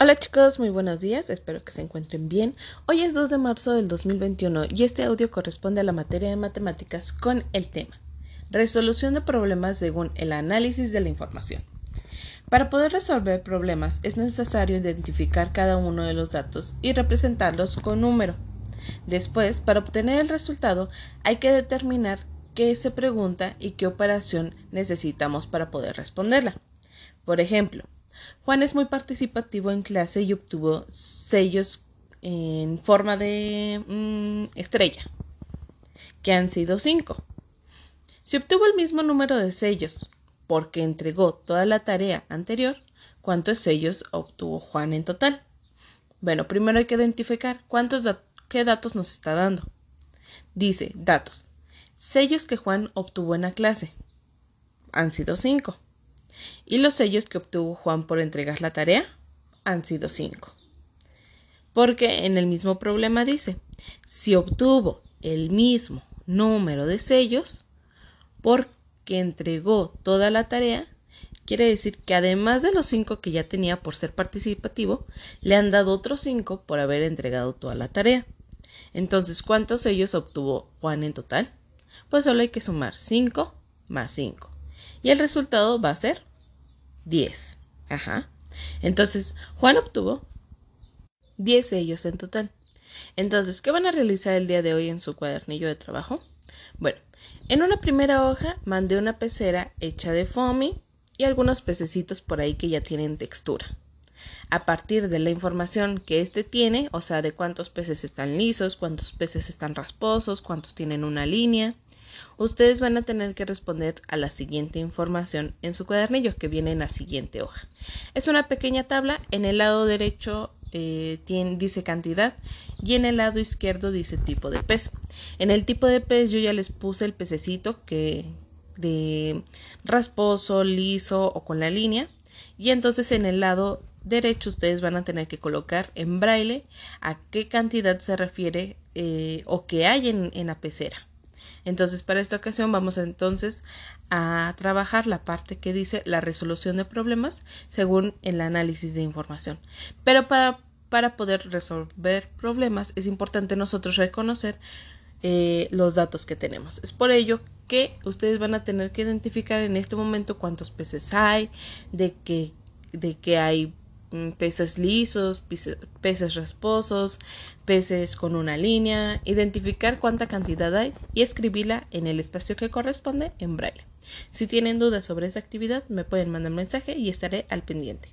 Hola chicos, muy buenos días, espero que se encuentren bien. Hoy es 2 de marzo del 2021 y este audio corresponde a la materia de matemáticas con el tema Resolución de problemas según el análisis de la información. Para poder resolver problemas es necesario identificar cada uno de los datos y representarlos con número. Después, para obtener el resultado, hay que determinar qué se pregunta y qué operación necesitamos para poder responderla. Por ejemplo, Juan es muy participativo en clase y obtuvo sellos en forma de mm, estrella, que han sido cinco. Si obtuvo el mismo número de sellos porque entregó toda la tarea anterior, ¿cuántos sellos obtuvo Juan en total? Bueno, primero hay que identificar cuántos qué datos nos está dando. Dice, datos. Sellos que Juan obtuvo en la clase. Han sido cinco. Y los sellos que obtuvo Juan por entregar la tarea han sido cinco. Porque en el mismo problema dice, si obtuvo el mismo número de sellos porque entregó toda la tarea, quiere decir que además de los cinco que ya tenía por ser participativo, le han dado otros cinco por haber entregado toda la tarea. Entonces, ¿cuántos sellos obtuvo Juan en total? Pues solo hay que sumar 5 más 5. Y el resultado va a ser 10. Ajá. Entonces, Juan obtuvo 10 sellos en total. Entonces, ¿qué van a realizar el día de hoy en su cuadernillo de trabajo? Bueno, en una primera hoja mandé una pecera hecha de foamy y algunos pececitos por ahí que ya tienen textura. A partir de la información que éste tiene, o sea, de cuántos peces están lisos, cuántos peces están rasposos, cuántos tienen una línea, ustedes van a tener que responder a la siguiente información en su cuadernillo que viene en la siguiente hoja. Es una pequeña tabla, en el lado derecho eh, dice cantidad y en el lado izquierdo dice tipo de pez. En el tipo de pez yo ya les puse el pececito que de rasposo, liso o con la línea y entonces en el lado derecho ustedes van a tener que colocar en braille a qué cantidad se refiere eh, o que hay en, en la pecera. Entonces, para esta ocasión vamos entonces a trabajar la parte que dice la resolución de problemas según el análisis de información. Pero para, para poder resolver problemas es importante nosotros reconocer eh, los datos que tenemos. Es por ello que ustedes van a tener que identificar en este momento cuántos peces hay, de que, de que hay peces lisos, peces rasposos, peces con una línea, identificar cuánta cantidad hay y escribirla en el espacio que corresponde en braille. Si tienen dudas sobre esta actividad, me pueden mandar un mensaje y estaré al pendiente.